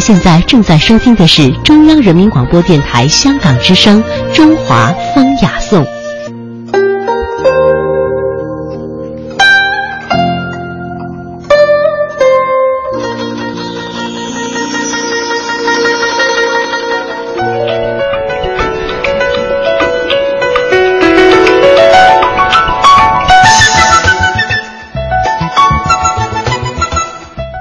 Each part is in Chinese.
现在正在收听的是中央人民广播电台香港之声《中华风雅颂》。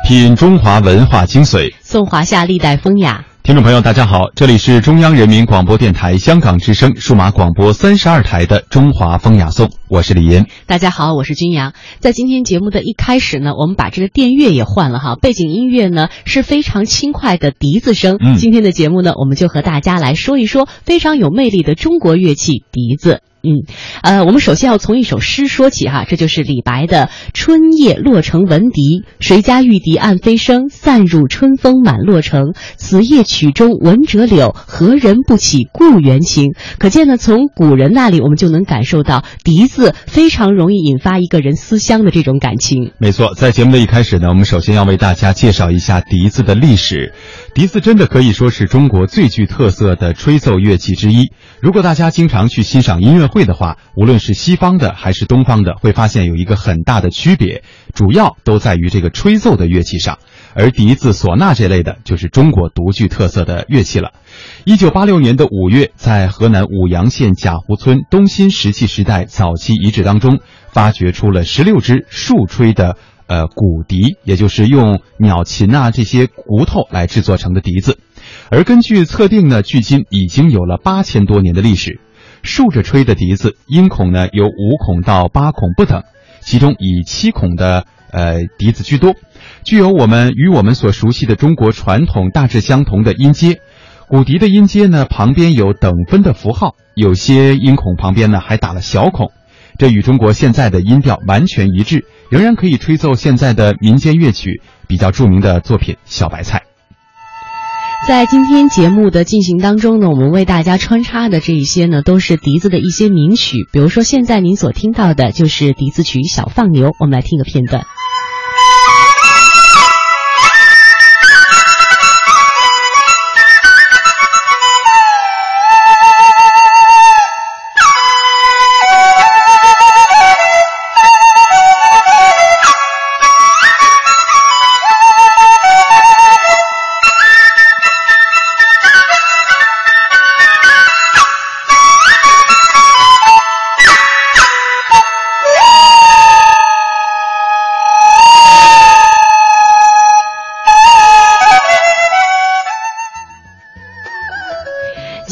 品中华文化精髓，送华夏历代风雅。听众朋友，大家好，这里是中央人民广播电台香港之声数码广播三十二台的《中华风雅颂》，我是李岩。大家好，我是君阳。在今天节目的一开始呢，我们把这个电乐也换了哈，背景音乐呢是非常轻快的笛子声。嗯，今天的节目呢，我们就和大家来说一说非常有魅力的中国乐器——笛子。嗯，呃，我们首先要从一首诗说起哈，这就是李白的《春夜洛城闻笛》：“谁家玉笛暗飞声，散入春风满洛城。此夜曲中闻折柳，何人不起故园情？”可见呢，从古人那里我们就能感受到笛子非常容易引发一个人思乡的这种感情。没错，在节目的一开始呢，我们首先要为大家介绍一下笛子的历史。笛子真的可以说是中国最具特色的吹奏乐器之一。如果大家经常去欣赏音乐会的话，无论是西方的还是东方的，会发现有一个很大的区别，主要都在于这个吹奏的乐器上。而笛子、唢呐这类的，就是中国独具特色的乐器了。一九八六年的五月，在河南舞阳县贾湖村东新石器时代早期遗址当中，发掘出了十六支竖吹的。呃，骨笛，也就是用鸟禽啊这些骨头来制作成的笛子，而根据测定呢，距今已经有了八千多年的历史。竖着吹的笛子，音孔呢有五孔到八孔不等，其中以七孔的呃笛子居多，具有我们与我们所熟悉的中国传统大致相同的音阶。古笛的音阶呢旁边有等分的符号，有些音孔旁边呢还打了小孔。这与中国现在的音调完全一致，仍然可以吹奏现在的民间乐曲。比较著名的作品《小白菜》。在今天节目的进行当中呢，我们为大家穿插的这一些呢，都是笛子的一些名曲。比如说，现在您所听到的就是笛子曲《小放牛》，我们来听个片段。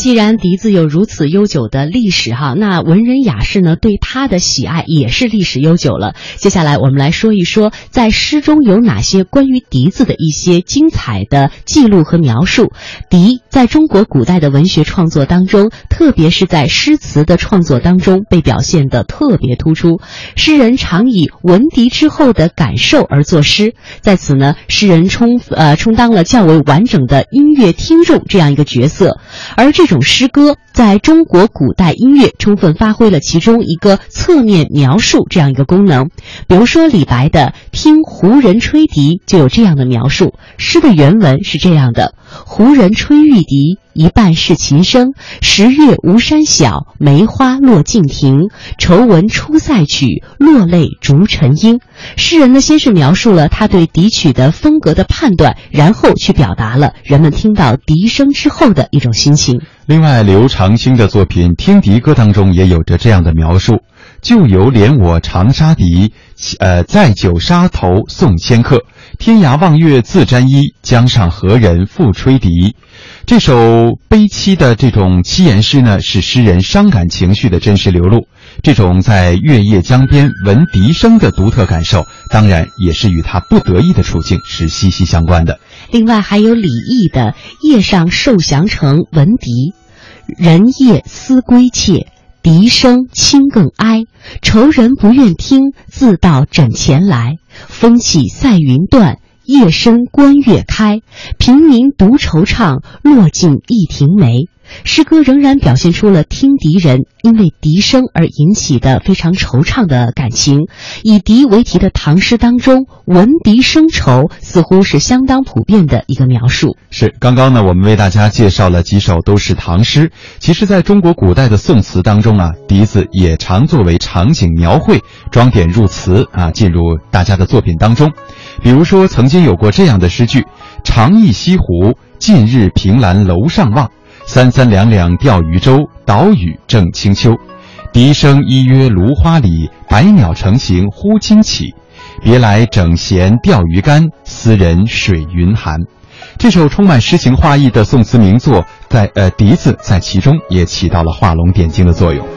既然笛子有如此悠久的历史哈，那文人雅士呢对它的喜爱也是历史悠久了。接下来我们来说一说，在诗中有哪些关于笛子的一些精彩的记录和描述。笛在中国古代的文学创作当中，特别是在诗词的创作当中，被表现的特别突出。诗人常以闻笛之后的感受而作诗，在此呢，诗人充呃充当了较为完整的音乐听众这样一个角色，而这种。诗歌在中国古代音乐充分发挥了其中一个侧面描述这样一个功能，比如说李白的《听胡人吹笛》就有这样的描述。诗的原文是这样的：“胡人吹玉笛，一半是琴声。十月巫山小，梅花落尽亭。愁闻出塞曲，落泪逐尘英。”诗人呢，先是描述了他对笛曲的风格的判断，然后去表达了人们听到笛声之后的一种心情。另外，刘长卿的作品《听笛歌》当中也有着这样的描述：“旧游怜我长沙笛，呃，在九沙头送仙客。天涯望月自沾衣，江上何人复吹笛？”这首悲凄的这种七言诗呢，是诗人伤感情绪的真实流露。这种在月夜江边闻笛声的独特感受，当然也是与他不得意的处境是息息相关的。另外还有李益的“夜上受降城闻笛，人夜思归切，笛声轻更哀。愁人不愿听，自到枕前来。风起赛云断，夜深关月开。平明独惆怅，落尽一庭梅。”诗歌仍然表现出了听笛人因为笛声而引起的非常惆怅的感情。以笛为题的唐诗当中，闻笛生愁似乎是相当普遍的一个描述。是，刚刚呢，我们为大家介绍了几首都是唐诗。其实，在中国古代的宋词当中啊，笛子也常作为场景描绘，装点入词啊，进入大家的作品当中。比如说，曾经有过这样的诗句：“长忆西湖，近日凭栏楼上望。三三两两钓鱼舟，岛屿正清秋。笛声依约芦花里，百鸟成行忽惊起。别来整弦钓鱼竿，思人水云寒。”这首充满诗情画意的宋词名作，在呃笛子在其中也起到了画龙点睛的作用。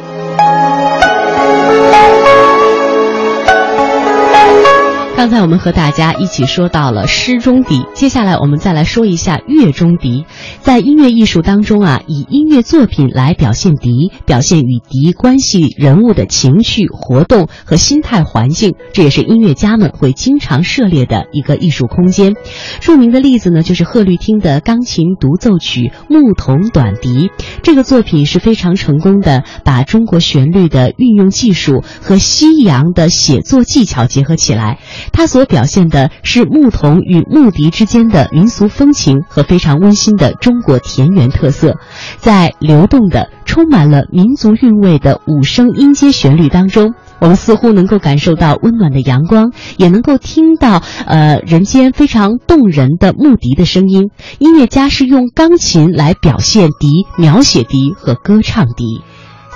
刚才我们和大家一起说到了诗中笛，接下来我们再来说一下乐中笛。在音乐艺术当中啊，以音乐作品来表现笛，表现与笛关系人物的情绪活动和心态环境，这也是音乐家们会经常涉猎的一个艺术空间。著名的例子呢，就是贺绿汀的钢琴独奏曲《牧童短笛》。这个作品是非常成功的，把中国旋律的运用技术和西洋的写作技巧结合起来。它所表现的是牧童与牧笛之间的民俗风情和非常温馨的中国田园特色，在流动的、充满了民族韵味的五声音阶旋律当中，我们似乎能够感受到温暖的阳光，也能够听到呃人间非常动人的牧笛的声音。音乐家是用钢琴来表现笛、描写笛和歌唱笛。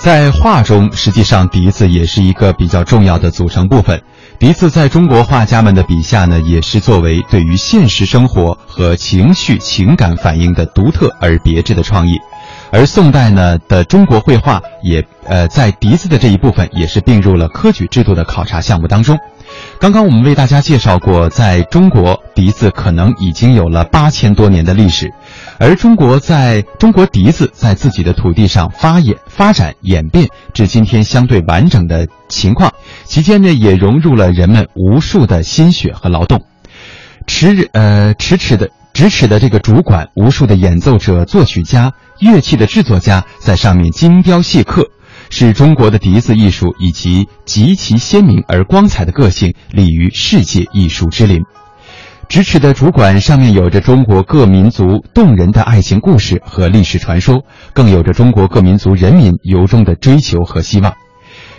在画中，实际上笛子也是一个比较重要的组成部分。笛子在中国画家们的笔下呢，也是作为对于现实生活和情绪情感反应的独特而别致的创意。而宋代呢的中国绘画也呃在笛子的这一部分也是并入了科举制度的考察项目当中。刚刚我们为大家介绍过，在中国笛子可能已经有了八千多年的历史。而中国在中国笛子在自己的土地上发演发展演变至今天相对完整的情况，期间呢也融入了人们无数的心血和劳动，尺呃尺尺的咫尺的这个主管，无数的演奏者、作曲家、乐器的制作家在上面精雕细刻，使中国的笛子艺术以及极其鲜明而光彩的个性立于世界艺术之林。咫尺的主管上面有着中国各民族动人的爱情故事和历史传说，更有着中国各民族人民由衷的追求和希望。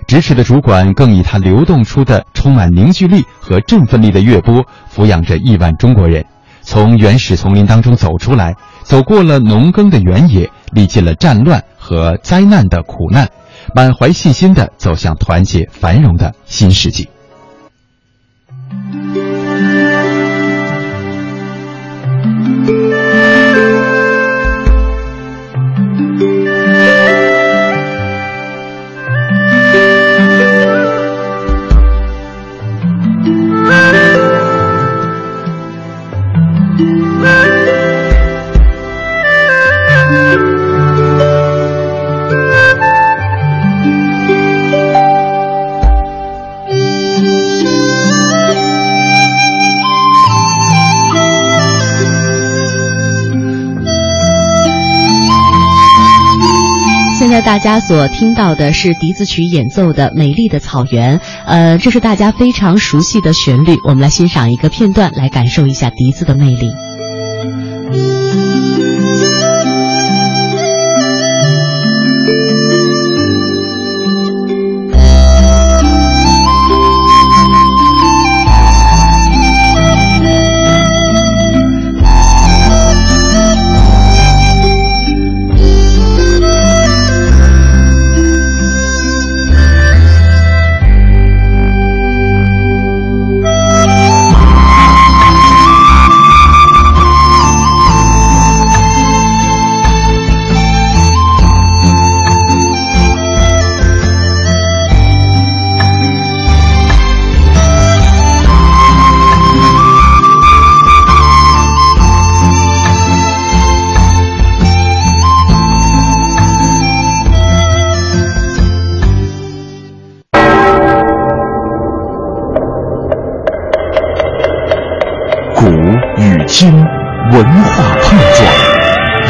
咫尺的主管更以它流动出的充满凝聚力和振奋力的乐波，抚养着亿万中国人，从原始丛林当中走出来，走过了农耕的原野，历尽了战乱和灾难的苦难，满怀信心地走向团结繁荣的新世纪。大家所听到的是笛子曲演奏的《美丽的草原》，呃，这是大家非常熟悉的旋律。我们来欣赏一个片段，来感受一下笛子的魅力。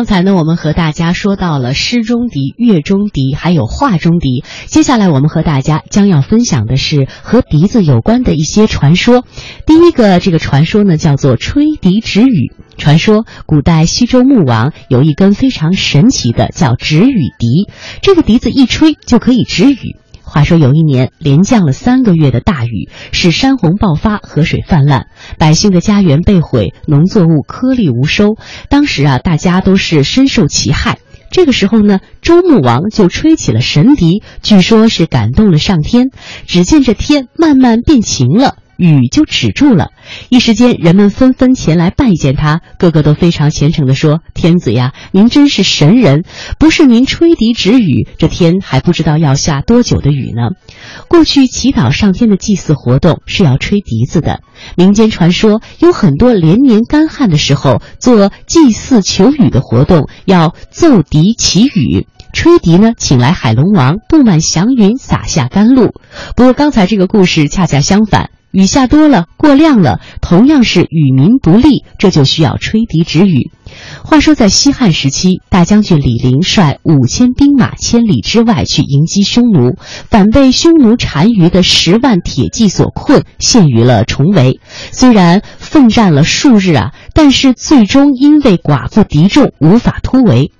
刚才呢，我们和大家说到了诗中笛、乐中笛，还有画中笛。接下来，我们和大家将要分享的是和笛子有关的一些传说。第一个这个传说呢，叫做吹笛止雨。传说古代西周穆王有一根非常神奇的叫止雨笛，这个笛子一吹就可以止雨。话说有一年，连降了三个月的大雨，使山洪爆发，河水泛滥，百姓的家园被毁，农作物颗粒无收。当时啊，大家都是深受其害。这个时候呢，周穆王就吹起了神笛，据说是感动了上天。只见这天慢慢变晴了。雨就止住了，一时间人们纷纷前来拜见他，个个都非常虔诚地说：“天子呀，您真是神人！不是您吹笛止雨，这天还不知道要下多久的雨呢。”过去祈祷上天的祭祀活动是要吹笛子的，民间传说有很多连年干旱的时候做祭祀求雨的活动，要奏笛祈雨。吹笛呢，请来海龙王，布满祥云，洒下甘露。不过刚才这个故事恰恰相反。雨下多了，过量了，同样是与民不利，这就需要吹笛止雨。话说在西汉时期，大将军李陵率五千兵马千里之外去迎击匈奴，反被匈奴单于的十万铁骑所困，陷于了重围。虽然奋战了数日啊，但是最终因为寡不敌众，无法突围。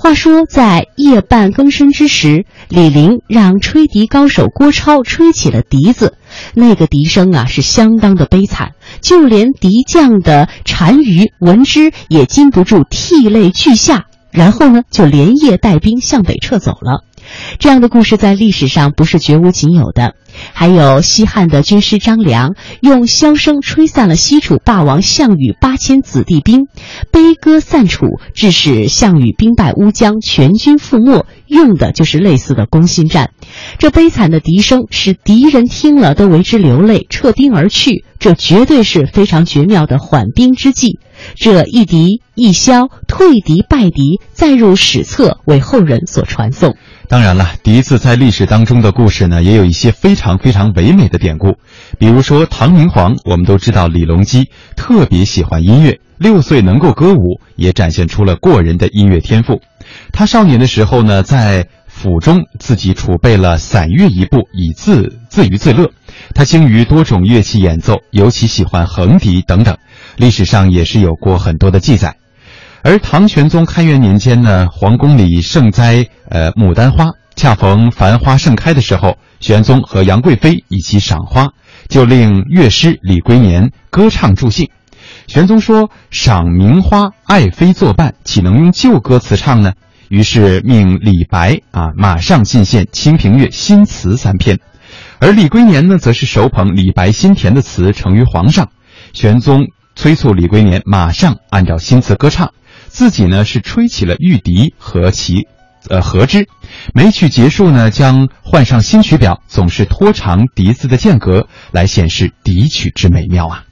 话说，在夜半更深之时，李陵让吹笛高手郭超吹起了笛子，那个笛声啊是相当的悲惨，就连敌将的单于闻之也禁不住涕泪俱下，然后呢就连夜带兵向北撤走了。这样的故事在历史上不是绝无仅有的。还有西汉的军师张良，用箫声吹散了西楚霸王项羽八千子弟兵，悲歌散楚，致使项羽兵败乌江，全军覆没。用的就是类似的攻心战。这悲惨的笛声使敌人听了都为之流泪，撤兵而去。这绝对是非常绝妙的缓兵之计。这一笛一箫，退敌败敌，再入史册，为后人所传颂。当然了，笛子在历史当中的故事呢，也有一些非常非常唯美的典故。比如说唐明皇，我们都知道李隆基特别喜欢音乐，六岁能够歌舞，也展现出了过人的音乐天赋。他少年的时候呢，在府中自己储备了散乐一部，以自自娱自乐。他精于多种乐器演奏，尤其喜欢横笛等等，历史上也是有过很多的记载。而唐玄宗开元年间呢，皇宫里盛栽呃牡丹花，恰逢繁花盛开的时候，玄宗和杨贵妃一起赏花，就令乐师李龟年歌唱助兴。玄宗说：“赏名花，爱妃作伴，岂能用旧歌词唱呢？”于是命李白啊，马上进献《清平乐》新词三篇。而李龟年呢，则是手捧李白新填的词呈于皇上。玄宗催促李龟年马上按照新词歌唱。自己呢是吹起了玉笛和其，呃和之，每曲结束呢将换上新曲表，总是拖长笛子的间隔，来显示笛曲之美妙啊。